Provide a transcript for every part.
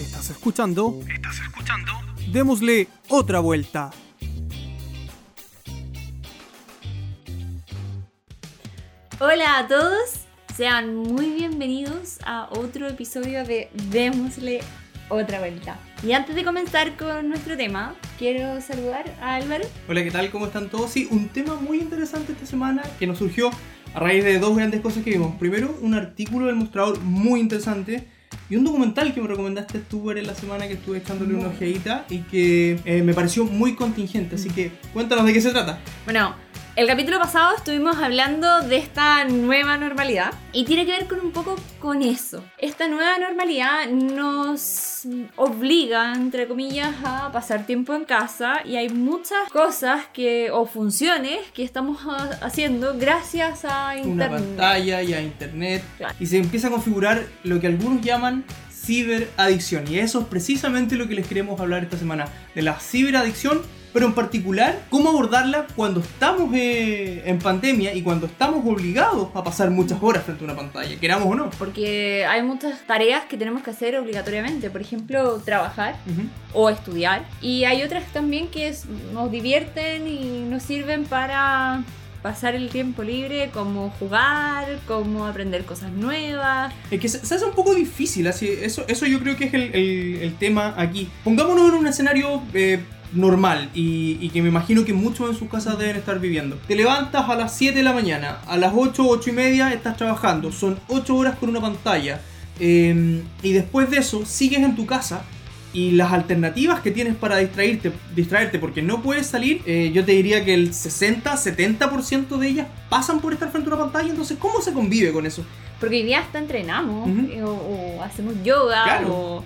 Estás escuchando. Estás escuchando. Démosle otra vuelta. Hola a todos, sean muy bienvenidos a otro episodio de Démosle otra vuelta. Y antes de comenzar con nuestro tema, quiero saludar a Álvaro. Hola, ¿qué tal? ¿Cómo están todos? Sí, un tema muy interesante esta semana que nos surgió a raíz de dos grandes cosas que vimos. Primero, un artículo del mostrador muy interesante y un documental que me recomendaste tú en la semana que estuve echándole una ojeadita y que eh, me pareció muy contingente. Así que cuéntanos de qué se trata. Bueno, el capítulo pasado estuvimos hablando de esta nueva normalidad y tiene que ver con un poco con eso. Esta nueva normalidad nos obliga, entre comillas, a pasar tiempo en casa y hay muchas cosas que o funciones que estamos haciendo gracias a internet. Una pantalla y a internet y se empieza a configurar lo que algunos llaman ciberadicción y eso es precisamente lo que les queremos hablar esta semana de la ciberadicción pero en particular cómo abordarla cuando estamos eh, en pandemia y cuando estamos obligados a pasar muchas horas frente a una pantalla, queramos o no. Porque hay muchas tareas que tenemos que hacer obligatoriamente, por ejemplo, trabajar o estudiar, y hay otras también que nos divierten y nos sirven para pasar el tiempo libre, como jugar, como aprender cosas nuevas. Es que se, hace un poco difícil, así, eso, eso yo creo que es el, tema aquí. Pongámonos en un escenario eh, normal y, que me imagino que muchos en sus casas deben estar viviendo. Te levantas a las 7 de la mañana, a las 8, 8 y media estás trabajando, son 8 horas con una pantalla em, y después de eso sigues en tu casa y las alternativas que tienes para distraerte, distraerte porque no puedes salir, eh, yo te diría que el 60-70% de ellas pasan por estar frente a una pantalla, entonces ¿cómo se convive con eso? Porque hoy día hasta entrenamos eh, o, hacemos yoga o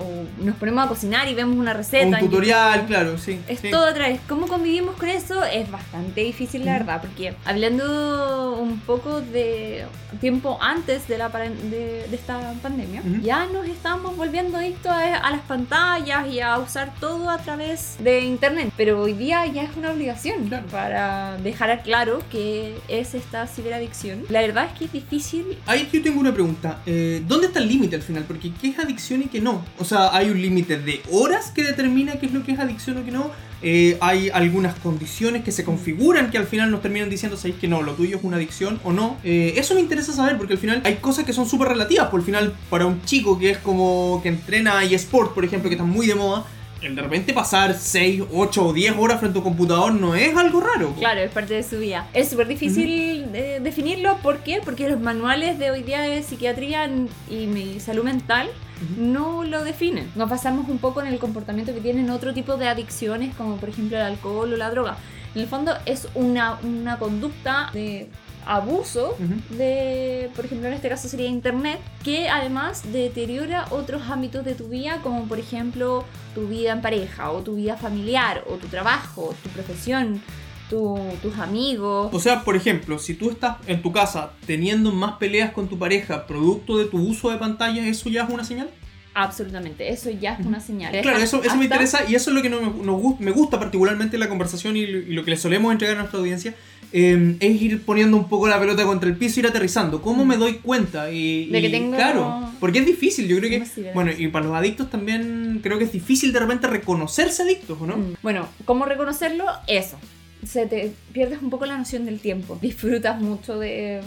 o nos ponemos a cocinar y vemos una receta. Un tutorial, claro, sí. Es todo otra vez. ¿Cómo convivimos con eso? Es bastante difícil, la verdad, porque hablando un poco de tiempo antes de, la, de, esta pandemia, ya nos estamos volviendo adictos a, las pantallas y a usar todo a través de internet. Pero hoy día ya es una obligación para dejar claro que es esta ciberadicción. La verdad es que es difícil. Ahí yo tengo una pregunta. Eh, ¿Dónde está el límite al final? Porque ¿qué es adicción y qué no? O sea, hay un límite de horas que determina qué es lo que es adicción o qué no. Eh, hay algunas condiciones que se configuran que al final nos terminan diciendo, ¿sabéis que no? Lo tuyo es una adicción o no. Eh, eso me interesa saber porque al final hay cosas que son súper relativas. Por el final, para un chico que es como que entrena eSport, por ejemplo, que está muy de moda, el de repente pasar 6, 8 o 10 horas frente a un computador no es algo raro. Claro, es parte de su vida. Es súper difícil definirlo. ¿Por qué? Porque los manuales de hoy día de psiquiatría y salud mental no lo definen. Nos basamos un poco en el comportamiento que tienen otro tipo de adicciones, como por ejemplo el alcohol o la droga. En el fondo es una, una conducta de abuso de, por ejemplo, en este caso sería Internet, que además deteriora otros ámbitos de tu vida, como por ejemplo tu vida en pareja, o tu vida familiar, o tu trabajo, tu profesión, tus amigos. O sea, por ejemplo, si tú estás en tu casa teniendo más peleas con tu pareja producto de tu uso de pantalla, ¿eso ya es una señal? Absolutamente, eso ya es una señal. Claro, eso, eso me interesa y eso es lo que me gusta particularmente en la conversación y lo que le solemos entregar a nuestra audiencia, em, es ir poniendo un poco la pelota contra el piso y ir aterrizando. ¿Cómo me doy cuenta? Y, de que tengo... Claro, porque es difícil, yo creo que... Bueno, y para los adictos también creo que es difícil de repente reconocerse adictos, ¿o no? Mm. Bueno, ¿cómo reconocerlo? Eso se te pierdes un poco la noción del tiempo. Disfrutas mucho de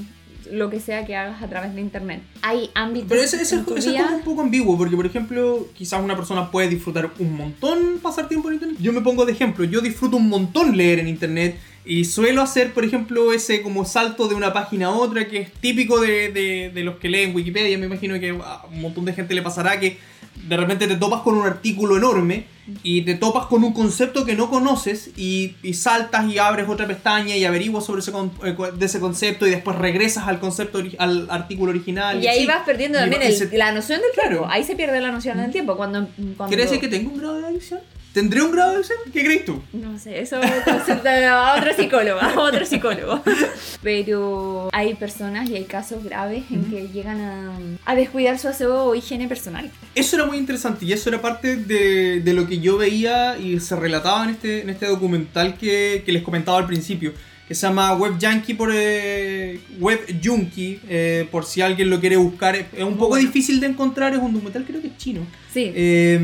lo que sea que hagas a través de internet. Hay ámbitos. Pero eso, es un poco ambiguo, porque por ejemplo, quizás una persona puede disfrutar un montón pasar tiempo en internet. Yo me pongo de ejemplo, yo disfruto un montón leer en internet. Y suelo hacer, por ejemplo, ese como salto de una página a otra, que es típico de, de, de los que leen Wikipedia. Me imagino que a un montón de gente le pasará que de repente te topas con un artículo enorme y te topas con un concepto que no conoces y, saltas y abres otra pestaña y averiguas sobre ese, eh, de ese concepto y después regresas al concepto al artículo original. Y, ahí vas perdiendo también la noción del tiempo. Ahí se pierde la noción del tiempo. Cuando, cuando... ¿Quiere decir que tengo un grado de adicción? ¿Tendré un grado de adicción? ¿Qué crees tú? No sé, eso a otro psicólogo, a otro psicólogo. Pero hay personas y hay casos graves en que llegan a, a, descuidar su aseo o higiene personal. Eso era muy interesante y eso era parte de, de lo que yo veía y se relataba en este, en este documental que, que les comentaba al principio. que se llama Web Junkie por eh, Web Junkie, eh, por si alguien lo quiere buscar. Es es un poco bueno. difícil de encontrar, es un documental creo que es chino. Sí. Eh,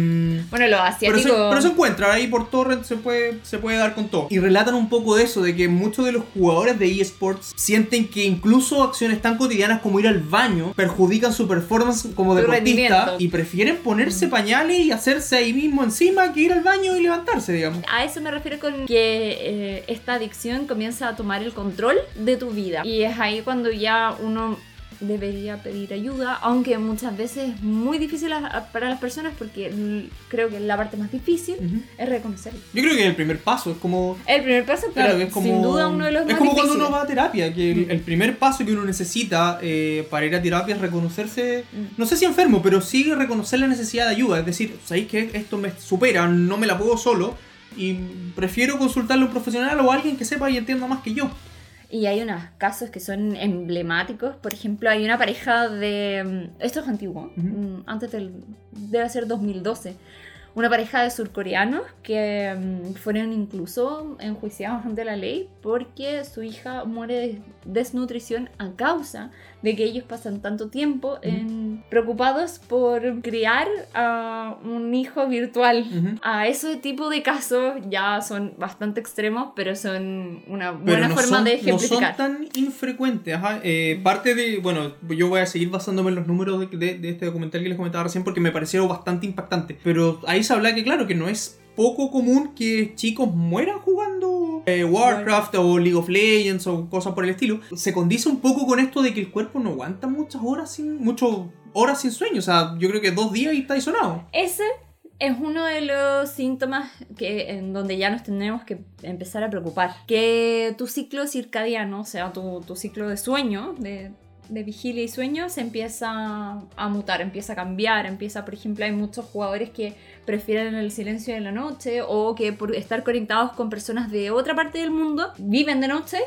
bueno, los pero, asiáticos. se, pero se encuentra ahí por torrent, se puede, se puede dar con todo. Y relatan un poco de eso, de que muchos de los jugadores de eSports sienten que incluso acciones tan cotidianas como ir al baño perjudican su performance como deportista y prefieren ponerse pañales y hacerse ahí mismo encima que ir al baño y levantarse, digamos. A eso me refiero con que eh, esta adicción comienza a tomar el control de tu vida. Y es ahí cuando ya uno debería pedir ayuda, aunque muchas veces es muy difícil para las personas porque creo que la parte más difícil Ujú. es reconocerlo. Yo creo que el primer paso es como El primer paso, pero Claro, es como, sin duda uno de los es más como cuando difíciles. uno va a terapia, que el, el primer paso que uno necesita eh, para ir a terapia es reconocerse, no sé si enfermo, pero sí reconocer la necesidad de ayuda. Es decir, sabéis que esto me supera, no me la puedo solo y prefiero consultarle a un profesional o a alguien que sepa y entienda más que yo. Y hay unos casos que son emblemáticos. Por ejemplo, hay una pareja de. mm, Esto es antiguo, mm, antes del. Debe ser 2012. Una pareja de surcoreanos que mm, fueron incluso enjuiciados ante la ley porque su hija muere de desnutrición a causa de que ellos pasan tanto tiempo en- preocupados por criar a un hijo virtual. Ujú. A ese tipo de casos ya son bastante extremos, pero son una Pero buena no forma son, de no son ejemplificar. tan infrecuentes. ajá. Eh, parte de, bueno, yo voy a seguir basándome en los números de, de- de este documental que les comentaba recién porque me parecieron bastante impactantes. Pero ahí se habla que, claro, que no es poco común que chicos mueran jugando eh, Warcraft o League of Legends o cosas por el estilo. Se condice un poco con esto de que el cuerpo no aguanta muchas horas sin, muchas horas sin sueño. O sea, yo creo que dos días y está ahí sonado. Ese es uno de los síntomas que, en donde ya nos tenemos que empezar a preocupar. Que tu ciclo circadiano, o sea, tu, tu ciclo de sueño, de, de vigilia y sueño, se empieza a mutar, empieza a cambiar, empieza, por ejemplo, hay muchos jugadores que prefieren el silencio de la noche o que por estar conectados con personas de otra parte del mundo viven de noche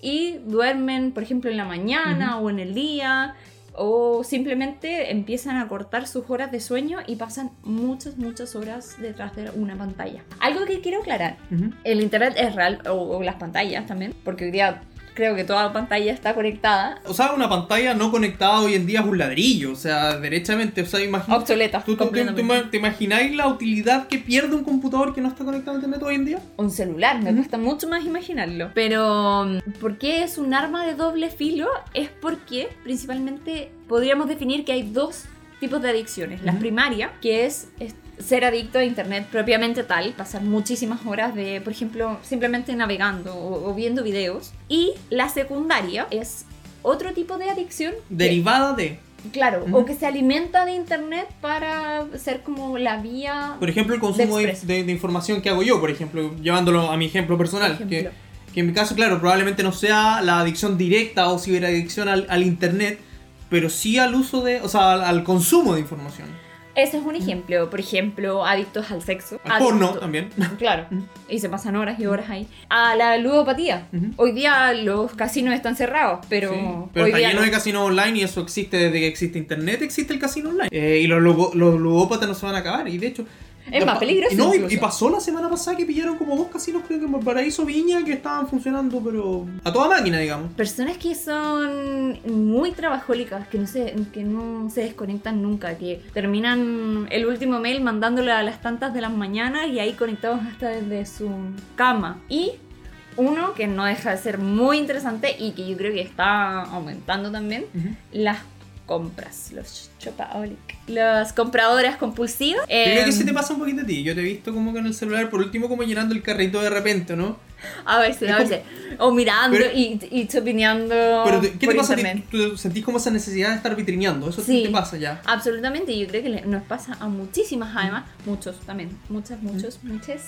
y duermen, por ejemplo, en la mañana o en el día o simplemente empiezan a cortar sus horas de sueño y pasan muchas, muchas horas detrás de una pantalla. Algo que quiero aclarar, el internet es real, o, o las pantallas también, porque hoy día creo que toda pantalla está conectada, O sea, una pantalla no conectada hoy en día es un ladrillo. O sea, derechamente, o sea, imagínate. obsoleta. ¿Tú, tú- tú- te imagináis la utilidad que pierde un computador que no está conectado a internet hoy en día? un celular, me cuesta mucho más imaginarlo. Pero, mm, ¿por qué es un arma de doble filo? Es porque, principalmente, podríamos definir que hay dos tipos de adicciones. La primaria, que es, es ser adicto a internet propiamente tal, pasar muchísimas horas de, por ejemplo, simplemente navegando o, o viendo videos. Y la secundaria es otro tipo de adicción. que- Derivada de. claro, Ujú. o que se alimenta de internet para ser como la vía... Por ejemplo, el consumo de, de- de información que hago yo, por ejemplo, llevándolo a mi ejemplo personal. Por Que, ejemplo. que en mi caso, claro, probablemente no sea la adicción directa o ciberadicción al, al internet, pero sí al uso de. O sea, al, al consumo de información. Ese es un ejemplo. Por ejemplo, adictos al sexo. Al porno también. Claro. Mm. Y se pasan horas y horas ahí. A la ludopatía. Hoy día los casinos están cerrados, pero, Sí, pero hoy está día lleno no. de casinos online y eso existe desde que existe internet, existe el casino online. Eh, y los, los ludópatas no se van a acabar. Y de hecho. Es más peligroso no, y- pasó la semana pasada que pillaron como dos casinos, creo que en Paraíso Viña, que estaban funcionando, pero a toda máquina, digamos. Personas que son muy trabajólicas, que no se, que no se desconectan nunca, que terminan el último mail mandándolo a las tantas de las mañanas y ahí conectados hasta desde su cama. Y uno que no deja de ser muy interesante y que yo creo que está aumentando también, las compras, los shopaholic, las compradoras compulsivas. Yo creo que Em, sí te pasa un poquito a ti. Yo te he visto como que en el celular, por último, como llenando el carrito de repente, ¿no? A veces, Es a como- veces. O mirando Pero- y, y chopineando Pero, te- ¿qué por te pasa? a ti? internet. ¿Tú ¿Sentís como esa necesidad de estar vitrineando? ¿Eso Sí. te pasa ya? Absolutamente, yo creo que nos pasa a muchísimas, además, muchos también, muchas, muchos, muchas.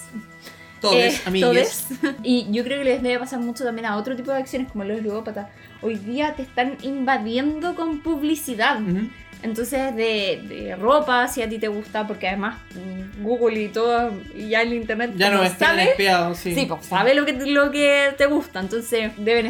Todos, Eh, amigues. todes. Y yo creo que les debe pasar mucho también a otro tipo de acciones como los ludópatas. Hoy día te están invadiendo con publicidad. Ujú. Entonces, de, de ropa, si a ti te gusta, porque además mm, Google y todo, y ya el internet Ya no están espiados, sí. Sí, pues sabe lo que, lo que te gusta, entonces deben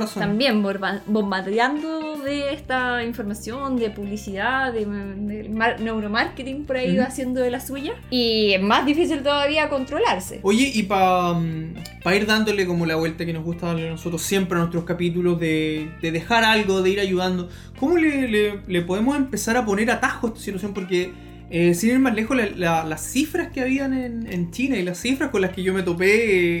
razón. también bombardeando de esta información, de publicidad, de, de mar- neuromarketing por ahí haciendo de la suya. Y es más difícil todavía controlarse. Oye, y para ir dándole como la vuelta que nos gusta darle a nosotros siempre a nuestros capítulos de, de dejar algo, de ir ayudando, ¿cómo le, le- le podemos empezar a poner atajo a esta situación? Porque eh, sin ir más lejos, la- la- las cifras que habían en, en China y las cifras con las que yo me topé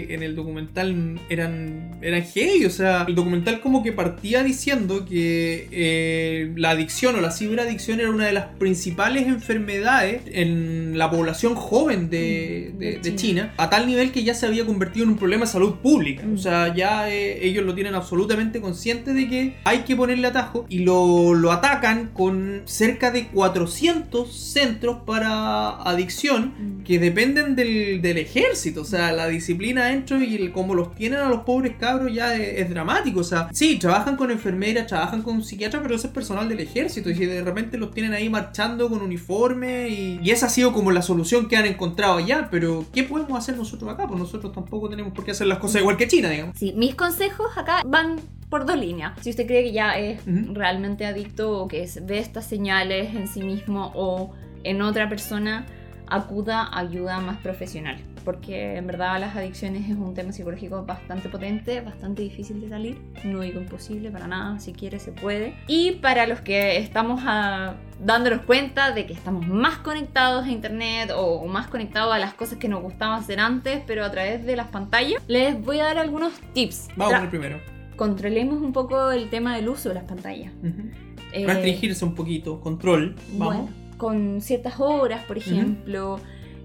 eh, en el documental eran, eran heavy. O sea, el documental como que partía diciendo que eh, la adicción o la ciberadicción era una de las principales enfermedades en la población joven de, de- De de China. A tal nivel que ya se había convertido en un problema de salud pública. Mm. O sea, ya eh, ellos lo tienen absolutamente consciente de que hay que ponerle atajo y lo, lo atacan con cerca de 400 centros para adicción Mm. que dependen del, del ejército. O sea, la disciplina dentro y el cómo los tienen a los pobres cabros ya es, es dramático. O sea, sí, trabajan con enfermeras, trabajan con psiquiatras, pero ese es personal del ejército. Y si de repente los tienen ahí marchando con uniforme y, y esa ha sido como la solución que han encontrado allá. Pero, ¿qué podemos hacer nosotros acá? Pues nosotros tampoco tenemos por qué hacer las cosas igual que China, digamos. Sí, mis consejos acá van por dos líneas. Si usted cree que ya es realmente adicto o que es- ve estas señales en sí mismo o en otra persona, acuda a ayuda más profesional. Porque en verdad las adicciones es un tema psicológico bastante potente, bastante difícil de salir. No digo imposible para nada, si quiere se puede. Y para los que estamos ah, dándonos cuenta de que estamos más conectados a internet o, o más conectados a las cosas que nos gustaba hacer antes, pero a través de las pantallas, les voy a dar algunos tips. Vamos con el primero. controlemos un poco el tema del uso de las pantallas. Ujú. Eh, Restringirse un poquito, control. Vamos. bueno, con ciertas horas, por ejemplo,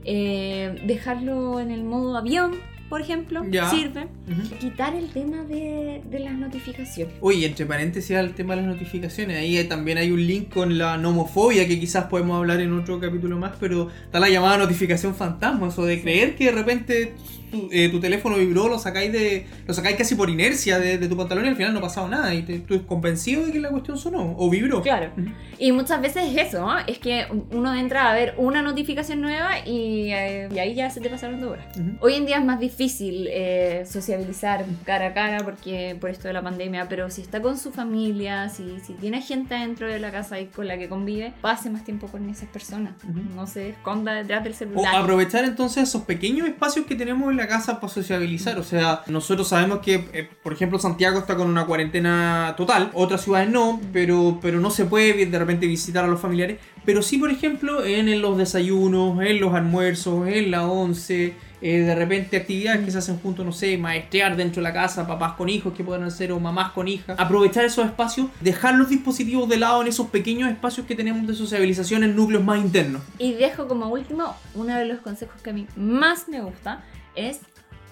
eh, dejarlo en el modo avión, por ejemplo, Ya. sirve. Ujú. Quitar el tema de, de las notificaciones. Oye, entre paréntesis al tema de las notificaciones, ahí eh, también hay un link con la nomofobia que quizás podemos hablar en otro capítulo más, pero está la llamada notificación fantasma, eso de creer que de repente tu, eh, tu teléfono vibró, lo sacáis de lo sacáis casi por inercia de, de tu pantalón y al final no ha pasado nada y te, tú estás convencido de que la cuestión sonó o vibró. Claro. Ujú. Y muchas veces es eso, ¿no? es que uno entra a ver una notificación nueva y, eh, y ahí ya se te pasaron dos horas. Ujú. Hoy en día es más difícil eh, sociabilizar cara a cara porque por esto de la pandemia, pero si está con su familia, si, si tiene gente dentro de la casa y con la que convive, pase más tiempo con esas personas. Ujú. No se esconda detrás del O celular. aprovechar entonces esos pequeños espacios que tenemos en la casa para sociabilizar. O sea, nosotros sabemos que, eh, por ejemplo, Santiago está con una cuarentena total, otras ciudades no, pero, pero no se puede de repente visitar a los familiares. Pero sí, por ejemplo, en, los desayunos, en los almuerzos, en la once. eh, de repente actividades que se hacen juntos, no sé, maestrear dentro de la casa, papás con hijos que puedan hacer o mamás con hijas. Aprovechar esos espacios, dejar los dispositivos de lado en esos pequeños espacios que tenemos de sociabilización en núcleos más internos. Y dejo como último, uno de los consejos que a mí más me gusta es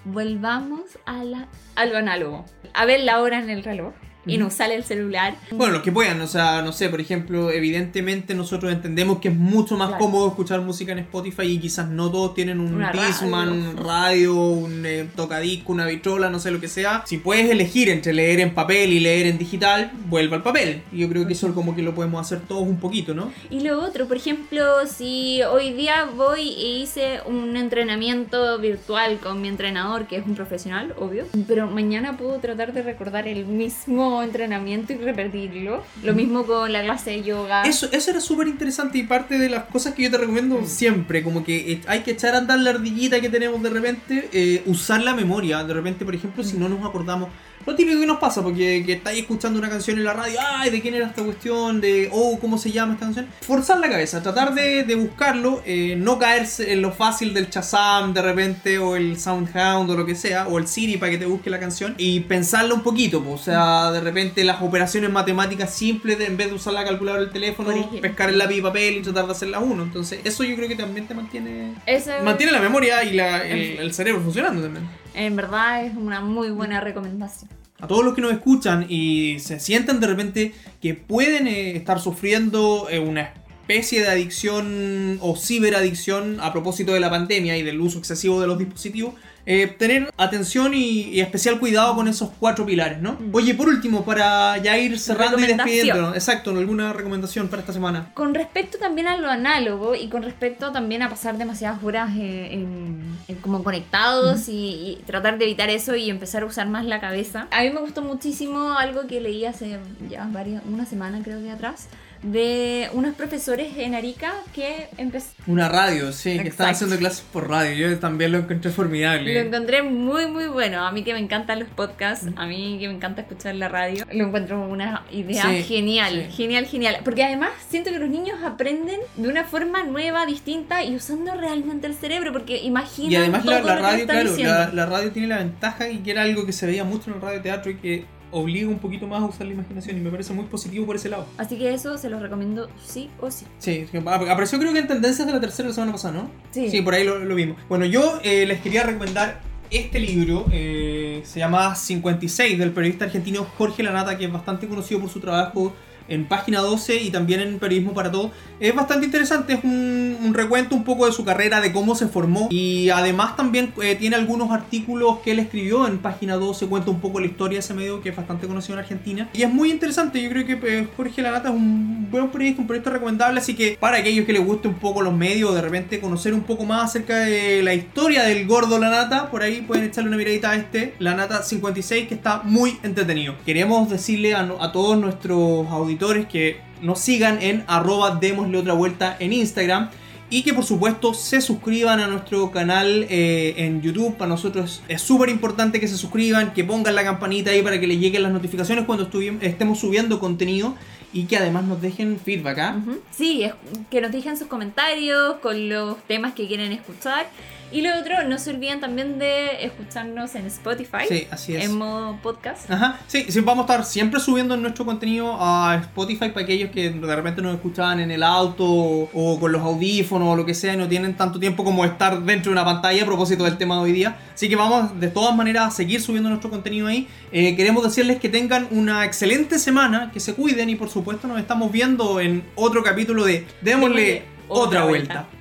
volvamos a la, a lo análogo. A ver la hora en el reloj y no Ujú. usar el celular. Bueno, los que puedan, o sea, no sé, por ejemplo, evidentemente nosotros entendemos que es mucho más Claro. cómodo escuchar música en Spotify y quizás no todos tienen un Una Discman, radio, un eh, tocadisco, una vitrola, no sé lo que sea. Si puedes elegir entre leer en papel y leer en digital, vuelva al papel. Y yo creo que eso es como que lo podemos hacer todos un poquito, ¿no? Y lo otro, por ejemplo, si hoy día voy e hice un entrenamiento virtual con mi entrenador, que es un profesional, obvio, pero mañana puedo tratar de recordar el mismo entrenamiento y repetirlo. Lo mismo con la clase de yoga. Eso, eso era súper interesante y parte de las cosas que yo te recomiendo siempre, como que eh, hay que echar a andar la ardillita que tenemos de repente, eh, usar la memoria, de repente, por ejemplo, si no nos acordamos, lo típico que nos pasa, porque que estáis escuchando una canción en la radio, ay, ¿de quién era esta cuestión? De, oh, ¿cómo se llama esta canción? Forzar la cabeza, tratar de, de buscarlo, eh, no caerse en lo fácil del Shazam de repente, o el Soundhound o lo que sea, o el Siri para que te busque la canción, y pensarla un poquito, pues, o sea, de repente las operaciones matemáticas simples, de, en vez de usar la calculadora del teléfono, pescar el lápiz y papel y tratar de hacerlas uno. Entonces, eso yo creo que también te mantiene. Eso Mantiene la memoria y la- el, el cerebro funcionando también. En verdad es una muy buena recomendación. A todos los que nos escuchan y se sienten de repente que pueden eh, estar sufriendo eh, una especie de adicción o ciberadicción a propósito de la pandemia y del uso excesivo de los dispositivos, eh, tener atención y, y especial cuidado con esos cuatro pilares, ¿no? Mm. Oye, por último, para ya ir cerrando y despidiéndonos, exacto, ¿alguna recomendación para esta semana? Con respecto también a lo análogo y con respecto también a pasar demasiadas horas eh, en, en como conectados y, y tratar de evitar eso y empezar a usar más la cabeza. A mí me gustó muchísimo algo que leí hace ya varias, una semana creo que atrás, de unos profesores en Arica que empezaron... Una radio, sí, que Exacto. haciendo clases por radio. Yo también lo encontré Lo formidable. encontré muy muy bueno. A mí que me encantan los podcasts, a mí que me encanta escuchar la radio, lo encuentro una idea Sí, genial, sí. genial, genial. Porque además siento que los niños aprenden de una forma nueva, distinta y usando realmente el cerebro, porque imaginan Y además la, todo la lo radio, claro, la, la radio tiene la ventaja y que era algo que se veía mucho en el radioteatro y que obliga un poquito más a usar la imaginación y me parece muy positivo por ese lado. Así que eso se los recomiendo sí o sí. Sí, apareció creo que en tendencias de la tercera la semana pasada, ¿no? Sí. por ahí lo, lo vimos. Bueno, yo eh, les quería recomendar este libro, eh, se llama 56, del periodista argentino Jorge Lanata, que es bastante conocido por su trabajo en Página 12 y también en Periodismo para Todo. Es bastante interesante, es un, recuento un poco de su carrera, de cómo se formó y además también eh, tiene algunos artículos que él escribió en Página 12, cuenta un poco la historia de ese medio que es bastante conocido en Argentina. Y es muy interesante, yo creo que eh, Jorge Lanata es un buen periodista, un periodista recomendable, así que para aquellos que les guste un poco los medios, de repente conocer un poco más acerca de la historia del gordo Lanata, por ahí pueden echarle una miradita a este, Lanata 56, que está muy entretenido. Queremos decirle a, a todos nuestros auditores que nos sigan en arroba démosle otra vuelta en Instagram. Y que por supuesto se suscriban a nuestro canal eh, en YouTube. Para nosotros es súper importante que se suscriban, que pongan la campanita ahí para que les lleguen las notificaciones cuando estemos subiendo contenido. Y que además nos dejen feedback, ¿ah? Sí, que nos dejen sus comentarios con los temas que quieren escuchar. Y lo otro, no se olviden también de escucharnos en Spotify, Sí, así es. en modo podcast. Ajá, sí, sí, vamos a estar siempre subiendo nuestro contenido a Spotify para aquellos que de repente nos escuchaban en el auto o, con los audífonos o lo que sea y no tienen tanto tiempo como estar dentro de una pantalla a propósito del tema de hoy día. Así que vamos de todas maneras a seguir subiendo nuestro contenido ahí. Eh, queremos decirles que tengan una excelente semana, que se cuiden y por supuesto nos estamos viendo en otro capítulo de Démosle Démosle otra otra vuelta. vuelta.